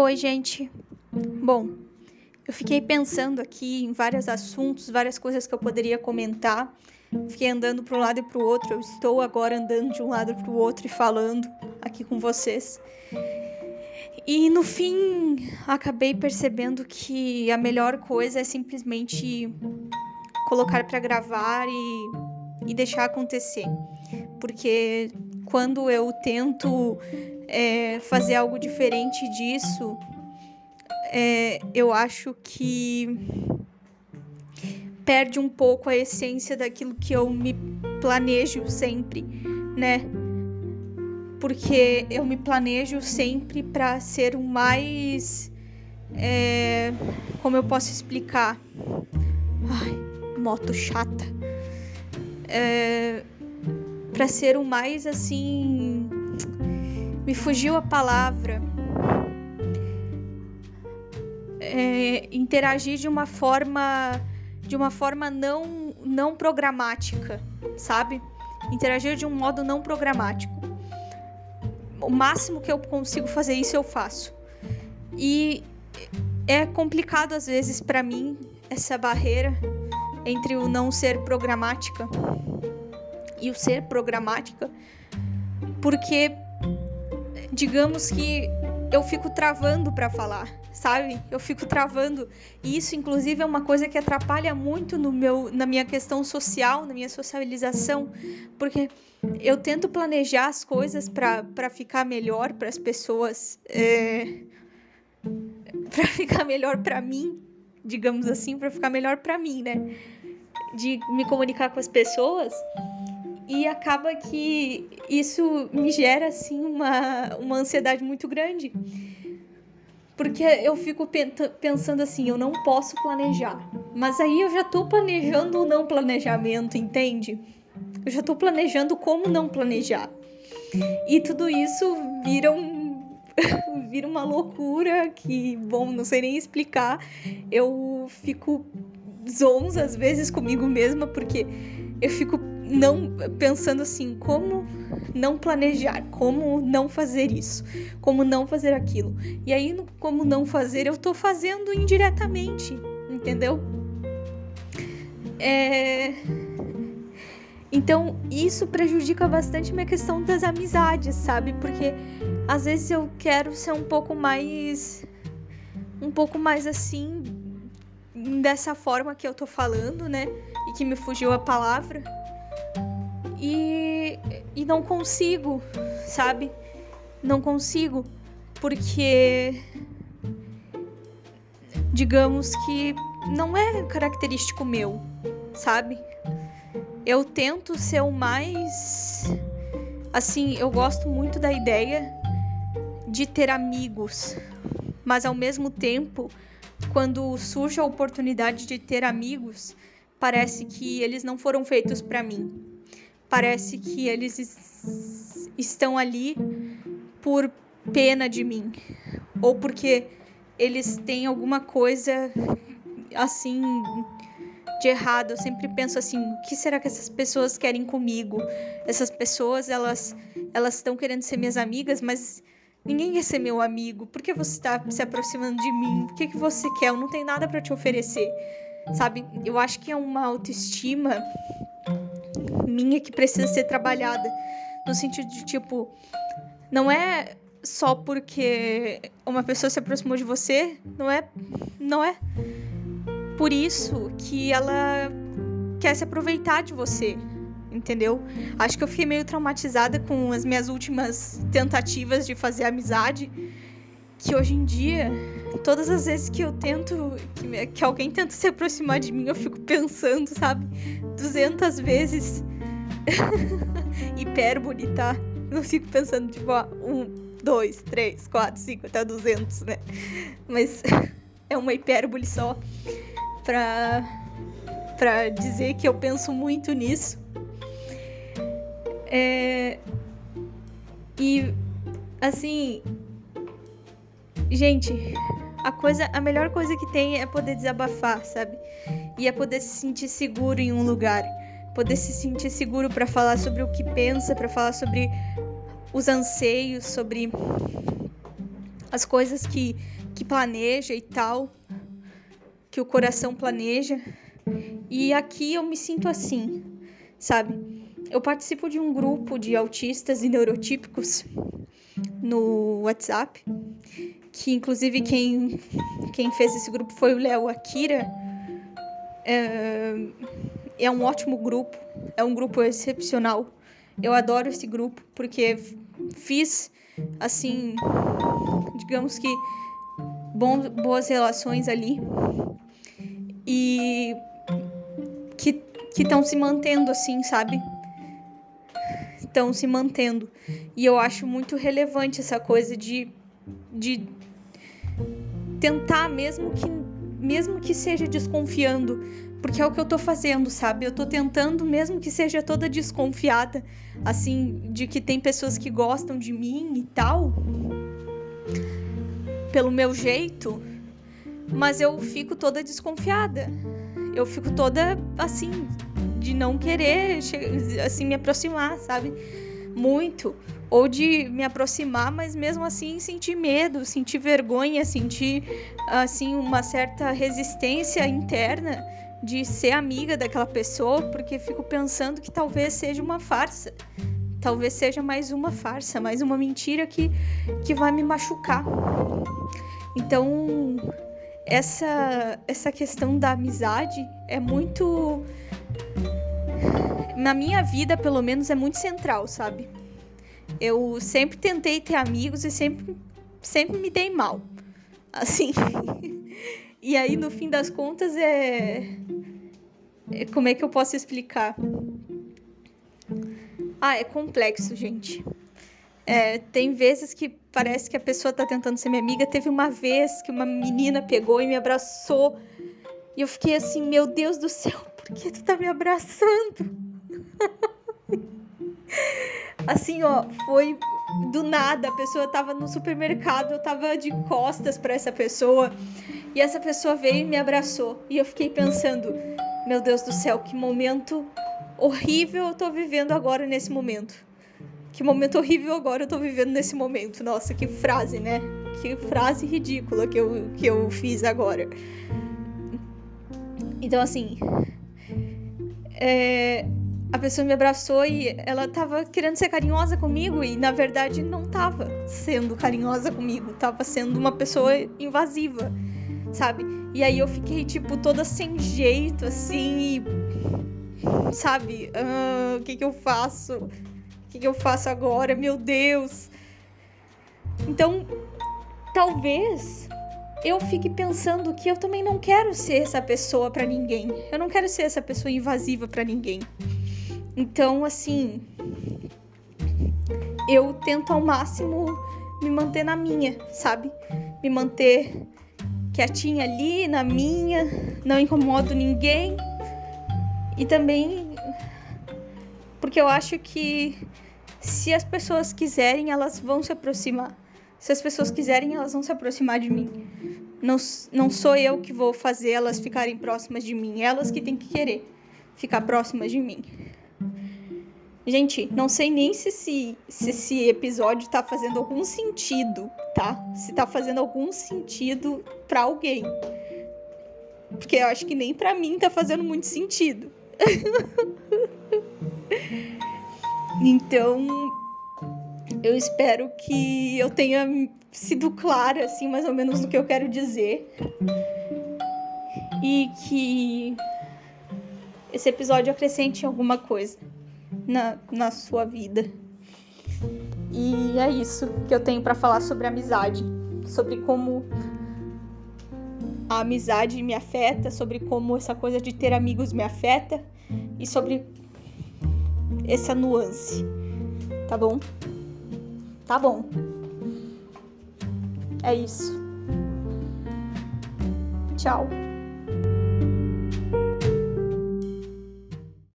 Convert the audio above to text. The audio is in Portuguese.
Oi, gente. Bom, eu fiquei pensando aqui em vários assuntos, várias coisas que eu poderia comentar. Fiquei andando para um lado e para o outro. Eu estou agora andando de um lado para o outro e falando aqui com vocês. E no fim, acabei percebendo que a melhor coisa é simplesmente colocar para gravar e, e deixar acontecer. Porque quando eu tento é, fazer algo diferente disso, é, eu acho que perde um pouco a essência daquilo que eu me planejo sempre, né? Porque eu me planejo sempre para ser o mais. É, como eu posso explicar? Ai, moto chata. É, para ser o mais assim me fugiu a palavra. É, interagir de uma forma de uma forma não não programática, sabe? Interagir de um modo não programático. O máximo que eu consigo fazer isso eu faço. E é complicado às vezes para mim essa barreira entre o não ser programática e o ser programática, porque digamos que eu fico travando para falar, sabe? Eu fico travando. E isso, inclusive, é uma coisa que atrapalha muito no meu, na minha questão social, na minha socialização, porque eu tento planejar as coisas para ficar melhor para as pessoas, é, para ficar melhor para mim, digamos assim, para ficar melhor para mim, né? De me comunicar com as pessoas e acaba que isso me gera assim uma, uma ansiedade muito grande. Porque eu fico pensando assim, eu não posso planejar. Mas aí eu já tô planejando o não planejamento, entende? Eu já tô planejando como não planejar. E tudo isso vira um vira uma loucura que, bom, não sei nem explicar. Eu fico zonza às vezes comigo mesma porque eu fico não pensando assim, como não planejar, como não fazer isso, como não fazer aquilo. E aí, no como não fazer, eu tô fazendo indiretamente, entendeu? É... Então, isso prejudica bastante minha questão das amizades, sabe? Porque às vezes eu quero ser um pouco mais. Um pouco mais assim. Dessa forma que eu tô falando, né? E que me fugiu a palavra e, e não consigo, sabe? Não consigo, porque digamos que não é característico meu, sabe? Eu tento ser o mais assim, eu gosto muito da ideia de ter amigos, mas ao mesmo tempo, quando surge a oportunidade de ter amigos, parece que eles não foram feitos para mim parece que eles estão ali por pena de mim ou porque eles têm alguma coisa assim de errado. Eu sempre penso assim, o que será que essas pessoas querem comigo? Essas pessoas, elas elas estão querendo ser minhas amigas, mas ninguém quer ser meu amigo. Por que você está se aproximando de mim? O que, que você quer? Eu não tenho nada para te oferecer. Sabe? Eu acho que é uma autoestima minha que precisa ser trabalhada. No sentido de, tipo, não é só porque uma pessoa se aproximou de você, não é, não é por isso que ela quer se aproveitar de você, entendeu? Acho que eu fiquei meio traumatizada com as minhas últimas tentativas de fazer amizade, que hoje em dia, todas as vezes que eu tento, que, que alguém tenta se aproximar de mim, eu fico pensando, sabe, 200 vezes hipérbole, tá? Não fico pensando, tipo, ó, um, dois, três, quatro, cinco, até duzentos, né? Mas é uma hipérbole só pra, pra dizer que eu penso muito nisso. É... E, assim, gente, a coisa, a melhor coisa que tem é poder desabafar, sabe? E é poder se sentir seguro em um lugar poder se sentir seguro para falar sobre o que pensa, para falar sobre os anseios, sobre as coisas que, que planeja e tal, que o coração planeja. E aqui eu me sinto assim, sabe? Eu participo de um grupo de autistas e neurotípicos no WhatsApp, que inclusive quem, quem fez esse grupo foi o Léo Akira. É, é um ótimo grupo, é um grupo excepcional. Eu adoro esse grupo porque fiz, assim, digamos que bom, boas relações ali e que estão se mantendo assim, sabe? Estão se mantendo. E eu acho muito relevante essa coisa de, de tentar, mesmo que, mesmo que seja desconfiando, porque é o que eu tô fazendo, sabe? Eu tô tentando, mesmo que seja toda desconfiada, assim, de que tem pessoas que gostam de mim e tal, pelo meu jeito, mas eu fico toda desconfiada. Eu fico toda assim de não querer assim me aproximar, sabe? Muito ou de me aproximar, mas mesmo assim sentir medo, sentir vergonha, sentir assim uma certa resistência interna de ser amiga daquela pessoa, porque fico pensando que talvez seja uma farsa. Talvez seja mais uma farsa, mais uma mentira que, que vai me machucar. Então, essa, essa questão da amizade é muito. Na minha vida, pelo menos, é muito central, sabe? Eu sempre tentei ter amigos e sempre, sempre me dei mal. Assim. e aí, no fim das contas, é. é como é que eu posso explicar? Ah, é complexo, gente. É, tem vezes que parece que a pessoa tá tentando ser minha amiga. Teve uma vez que uma menina pegou e me abraçou. E eu fiquei assim, meu Deus do céu, por que tu tá me abraçando? assim, ó, foi do nada. A pessoa tava no supermercado, eu tava de costas para essa pessoa. E essa pessoa veio e me abraçou. E eu fiquei pensando, meu Deus do céu, que momento horrível eu tô vivendo agora nesse momento que momento horrível agora eu tô vivendo nesse momento. Nossa, que frase, né? Que frase ridícula que eu, que eu fiz agora. Então, assim. É, a pessoa me abraçou e ela tava querendo ser carinhosa comigo e na verdade não tava sendo carinhosa comigo, tava sendo uma pessoa invasiva, sabe? E aí eu fiquei tipo toda sem jeito assim, e, sabe? Ah, o que que eu faço? O que, que eu faço agora? Meu Deus! Então, talvez eu fique pensando que eu também não quero ser essa pessoa para ninguém. Eu não quero ser essa pessoa invasiva para ninguém. Então, assim, eu tento ao máximo me manter na minha, sabe? Me manter quietinha ali, na minha, não incomodo ninguém. E também porque eu acho que se as pessoas quiserem, elas vão se aproximar. Se as pessoas quiserem, elas vão se aproximar de mim. Não, não sou eu que vou fazer elas ficarem próximas de mim, elas que têm que querer ficar próximas de mim. Gente, não sei nem se, se, se esse episódio tá fazendo algum sentido, tá? Se tá fazendo algum sentido para alguém. Porque eu acho que nem para mim tá fazendo muito sentido. Então, eu espero que eu tenha sido clara, assim, mais ou menos no que eu quero dizer. E que esse episódio acrescente alguma coisa na, na sua vida. E é isso que eu tenho para falar sobre amizade, sobre como a amizade me afeta, sobre como essa coisa de ter amigos me afeta e sobre essa nuance. Tá bom? Tá bom. É isso. Tchau.